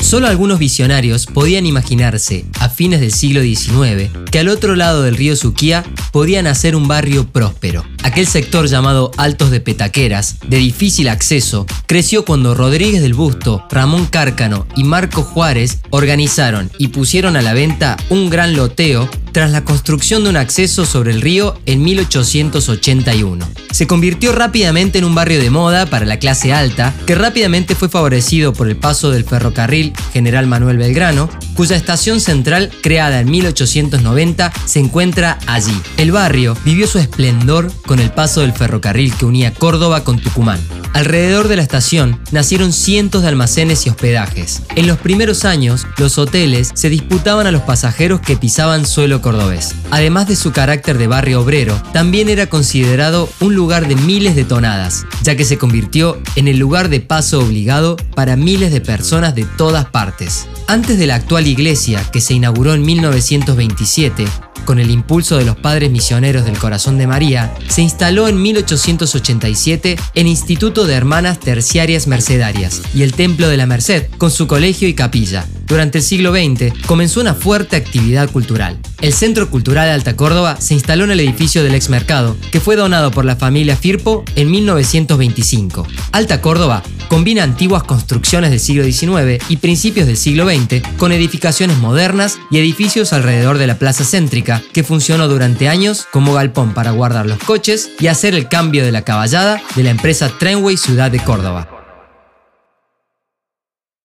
Solo algunos visionarios podían imaginarse, a fines del siglo XIX, que al otro lado del río Suquía podía nacer un barrio próspero. Aquel sector llamado Altos de Petaqueras, de difícil acceso, creció cuando Rodríguez del Busto, Ramón Cárcano y Marco Juárez organizaron y pusieron a la venta un gran loteo tras la construcción de un acceso sobre el río en 1881. Se convirtió rápidamente en un barrio de moda para la clase alta, que rápidamente fue favorecido por el paso del ferrocarril General Manuel Belgrano, cuya estación central, creada en 1890, se encuentra allí. El barrio vivió su esplendor con el paso del ferrocarril que unía Córdoba con Tucumán. Alrededor de la estación nacieron cientos de almacenes y hospedajes. En los primeros años, los hoteles se disputaban a los pasajeros que pisaban suelo cordobés. Además de su carácter de barrio obrero, también era considerado un lugar de miles de tonadas, ya que se convirtió en el lugar de paso obligado para miles de personas de todas partes. Antes de la actual iglesia, que se inauguró en 1927, con el impulso de los padres misioneros del Corazón de María, se instaló en 1887 el Instituto de Hermanas Terciarias Mercedarias y el Templo de la Merced, con su colegio y capilla. Durante el siglo XX comenzó una fuerte actividad cultural. El Centro Cultural de Alta Córdoba se instaló en el edificio del ex mercado, que fue donado por la familia Firpo en 1925. Alta Córdoba combina antiguas construcciones del siglo XIX y principios del siglo XX con edificaciones modernas y edificios alrededor de la plaza céntrica, que funcionó durante años como galpón para guardar los coches y hacer el cambio de la caballada de la empresa Trenway Ciudad de Córdoba.